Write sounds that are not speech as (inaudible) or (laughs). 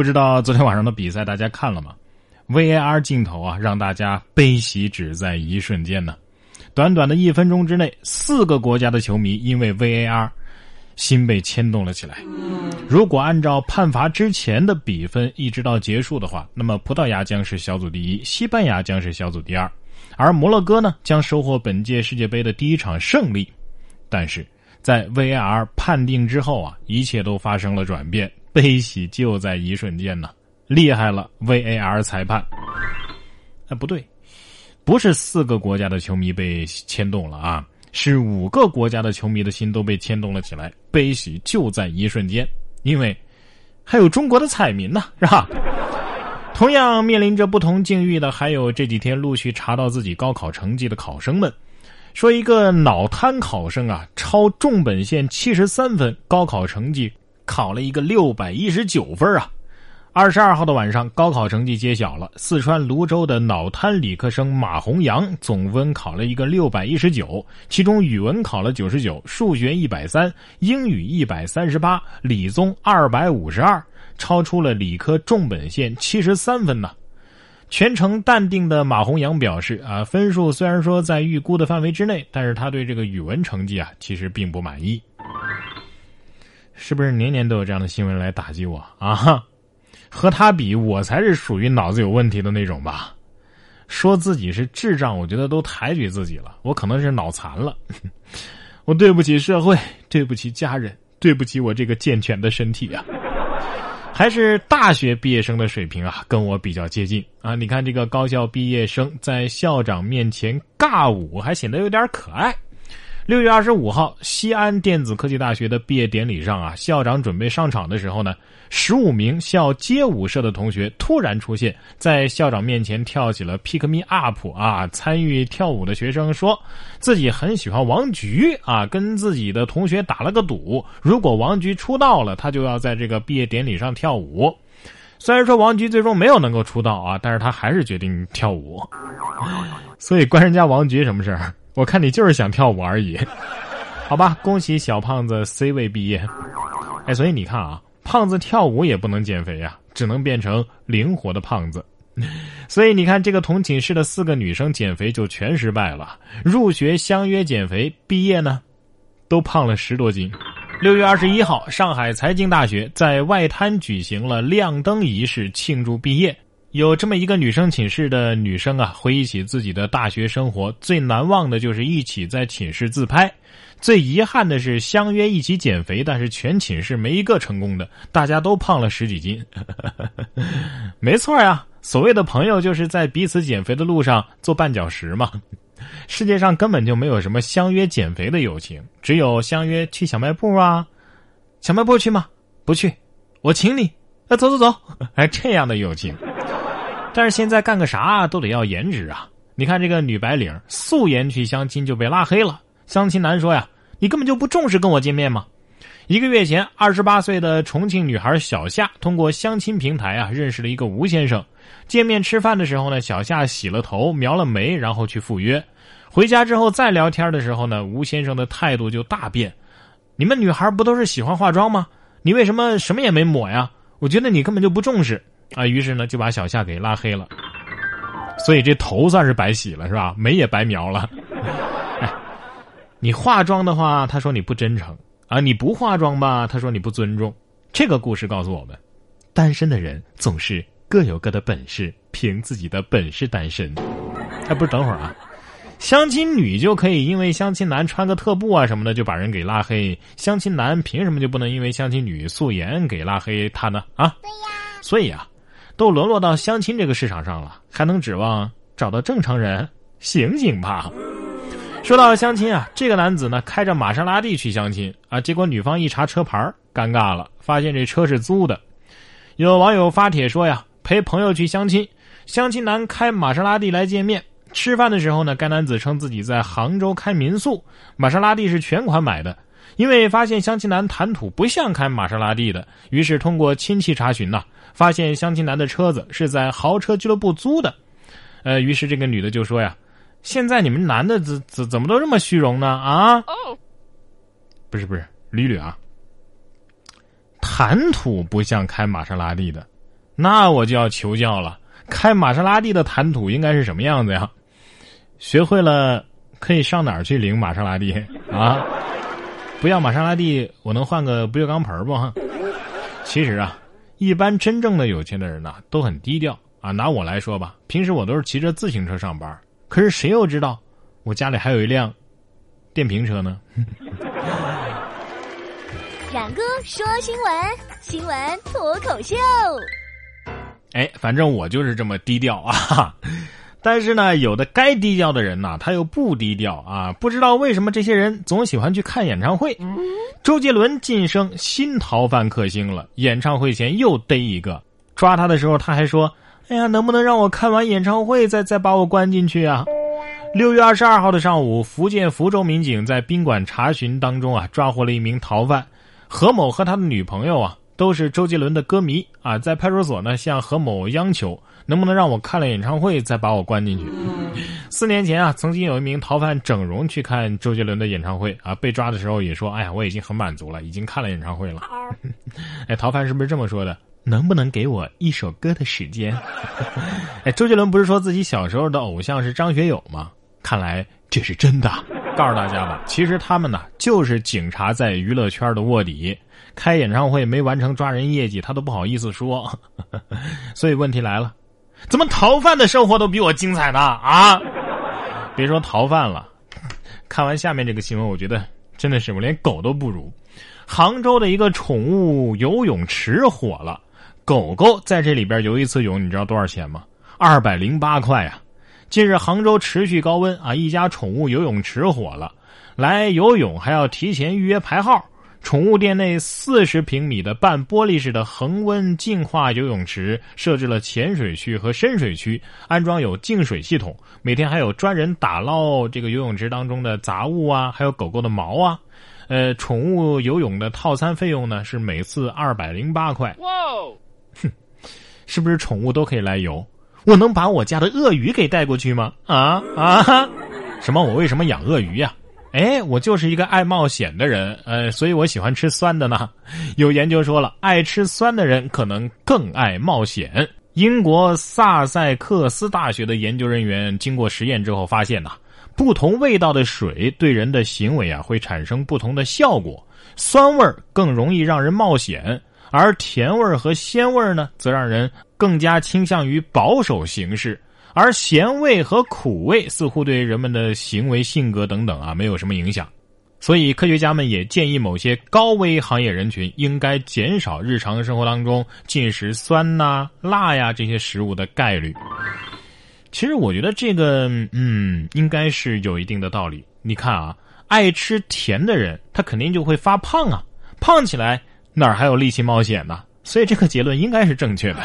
不知道昨天晚上的比赛大家看了吗？VAR 镜头啊，让大家悲喜只在一瞬间呢。短短的一分钟之内，四个国家的球迷因为 VAR 心被牵动了起来。如果按照判罚之前的比分一直到结束的话，那么葡萄牙将是小组第一，西班牙将是小组第二，而摩洛哥呢将收获本届世界杯的第一场胜利。但是在 VAR 判定之后啊，一切都发生了转变，悲喜就在一瞬间呢！厉害了，VAR 裁判！哎，不对。不是四个国家的球迷被牵动了啊，是五个国家的球迷的心都被牵动了起来，悲喜就在一瞬间。因为还有中国的彩民呢，是吧？同样面临着不同境遇的，还有这几天陆续查到自己高考成绩的考生们。说一个脑瘫考生啊，超重本线七十三分，高考成绩考了一个六百一十九分啊。二十二号的晚上，高考成绩揭晓了。四川泸州的脑瘫理科生马红阳总分考了一个六百一十九，其中语文考了九十九，数学一百三，英语一百三十八，理综二百五十二，超出了理科重本线七十三分呢。全程淡定的马红阳表示：“啊，分数虽然说在预估的范围之内，但是他对这个语文成绩啊，其实并不满意。是不是年年都有这样的新闻来打击我啊？” (laughs) 和他比，我才是属于脑子有问题的那种吧。说自己是智障，我觉得都抬举自己了。我可能是脑残了。(laughs) 我对不起社会，对不起家人，对不起我这个健全的身体啊。还是大学毕业生的水平啊，跟我比较接近啊。你看这个高校毕业生在校长面前尬舞，还显得有点可爱。六月二十五号，西安电子科技大学的毕业典礼上啊，校长准备上场的时候呢，十五名校街舞社的同学突然出现在校长面前跳起了 Pick Me Up 啊！参与跳舞的学生说自己很喜欢王菊啊，跟自己的同学打了个赌，如果王菊出道了，他就要在这个毕业典礼上跳舞。虽然说王菊最终没有能够出道啊，但是他还是决定跳舞。(laughs) 所以关人家王菊什么事儿？我看你就是想跳舞而已，(laughs) 好吧？恭喜小胖子 C 位毕业。哎，所以你看啊，胖子跳舞也不能减肥呀，只能变成灵活的胖子。(laughs) 所以你看，这个同寝室的四个女生减肥就全失败了。入学相约减肥，毕业呢，都胖了十多斤。六月二十一号，上海财经大学在外滩举行了亮灯仪式，庆祝毕业。有这么一个女生寝室的女生啊，回忆起自己的大学生活，最难忘的就是一起在寝室自拍，最遗憾的是相约一起减肥，但是全寝室没一个成功的，大家都胖了十几斤。(laughs) 没错呀，所谓的朋友就是在彼此减肥的路上做绊脚石嘛。世界上根本就没有什么相约减肥的友情，只有相约去小卖部啊，小卖部去吗？不去，我请你。那走走走，哎，这样的友情。但是现在干个啥都得要颜值啊！你看这个女白领素颜去相亲就被拉黑了。相亲男说呀：“你根本就不重视跟我见面吗？”一个月前，二十八岁的重庆女孩小夏通过相亲平台啊认识了一个吴先生。见面吃饭的时候呢，小夏洗了头、描了眉，然后去赴约。回家之后再聊天的时候呢，吴先生的态度就大变：“你们女孩不都是喜欢化妆吗？你为什么什么也没抹呀？我觉得你根本就不重视。”啊，于是呢就把小夏给拉黑了，所以这头算是白洗了，是吧？眉也白描了。哎，你化妆的话，他说你不真诚啊；你不化妆吧，他说你不尊重。这个故事告诉我们，单身的人总是各有各的本事，凭自己的本事单身。哎，不是，等会儿啊，相亲女就可以因为相亲男穿个特步啊什么的就把人给拉黑，相亲男凭什么就不能因为相亲女素颜给拉黑他呢？啊？对呀。所以啊。都沦落到相亲这个市场上了，还能指望找到正常人？醒醒吧！说到相亲啊，这个男子呢开着玛莎拉蒂去相亲啊，结果女方一查车牌，尴尬了，发现这车是租的。有网友发帖说呀，陪朋友去相亲，相亲男开玛莎拉蒂来见面。吃饭的时候呢，该男子称自己在杭州开民宿，玛莎拉蒂是全款买的。因为发现相亲男谈吐不像开玛莎拉蒂的，于是通过亲戚查询呐，发现相亲男的车子是在豪车俱乐部租的。呃，于是这个女的就说呀：“现在你们男的怎怎怎么都这么虚荣呢？啊？不是不是，捋捋啊，谈吐不像开玛莎拉蒂的，那我就要求教了，开玛莎拉蒂的谈吐应该是什么样子呀？学会了可以上哪儿去领玛莎拉蒂啊？不要玛莎拉蒂，我能换个不锈钢盆不？其实啊，一般真正的有钱的人呐，都很低调啊。拿我来说吧，平时我都是骑着自行车上班，可是谁又知道我家里还有一辆电瓶车呢？(laughs) 冉哥说新闻，新闻脱口秀。哎，反正我就是这么低调啊。但是呢，有的该低调的人呢，他又不低调啊！不知道为什么这些人总喜欢去看演唱会。周杰伦晋升新逃犯克星了，演唱会前又逮一个，抓他的时候他还说：“哎呀，能不能让我看完演唱会再再把我关进去啊？”六月二十二号的上午，福建福州民警在宾馆查询当中啊，抓获了一名逃犯何某和他的女朋友啊，都是周杰伦的歌迷啊，在派出所呢向何某央求。能不能让我看了演唱会再把我关进去？四年前啊，曾经有一名逃犯整容去看周杰伦的演唱会啊，被抓的时候也说：“哎呀，我已经很满足了，已经看了演唱会了。(laughs) ”哎，逃犯是不是这么说的？能不能给我一首歌的时间？(laughs) 哎，周杰伦不是说自己小时候的偶像是张学友吗？看来这是真的。告诉大家吧，其实他们呢就是警察在娱乐圈的卧底，开演唱会没完成抓人业绩，他都不好意思说。(laughs) 所以问题来了。怎么逃犯的生活都比我精彩呢？啊！别说逃犯了，看完下面这个新闻，我觉得真的是我连狗都不如。杭州的一个宠物游泳池火了，狗狗在这里边游一次泳，你知道多少钱吗？二百零八块啊！近日杭州持续高温啊，一家宠物游泳池火了，来游泳还要提前预约排号。宠物店内四十平米的半玻璃式的恒温净化游泳池，设置了浅水区和深水区，安装有净水系统。每天还有专人打捞这个游泳池当中的杂物啊，还有狗狗的毛啊。呃，宠物游泳的套餐费用呢是每次二百零八块。哇，哼，是不是宠物都可以来游？我能把我家的鳄鱼给带过去吗？啊啊！(laughs) 什么？我为什么养鳄鱼呀？哎，我就是一个爱冒险的人，呃，所以我喜欢吃酸的呢。(laughs) 有研究说了，爱吃酸的人可能更爱冒险。英国萨塞克斯大学的研究人员经过实验之后发现呐，不同味道的水对人的行为啊会产生不同的效果。酸味更容易让人冒险，而甜味儿和鲜味儿呢，则让人更加倾向于保守行事。而咸味和苦味似乎对人们的行为、性格等等啊没有什么影响，所以科学家们也建议某些高危行业人群应该减少日常生活当中进食酸呐、辣呀这些食物的概率。其实我觉得这个嗯应该是有一定的道理。你看啊，爱吃甜的人他肯定就会发胖啊，胖起来哪儿还有力气冒险呢？所以这个结论应该是正确的。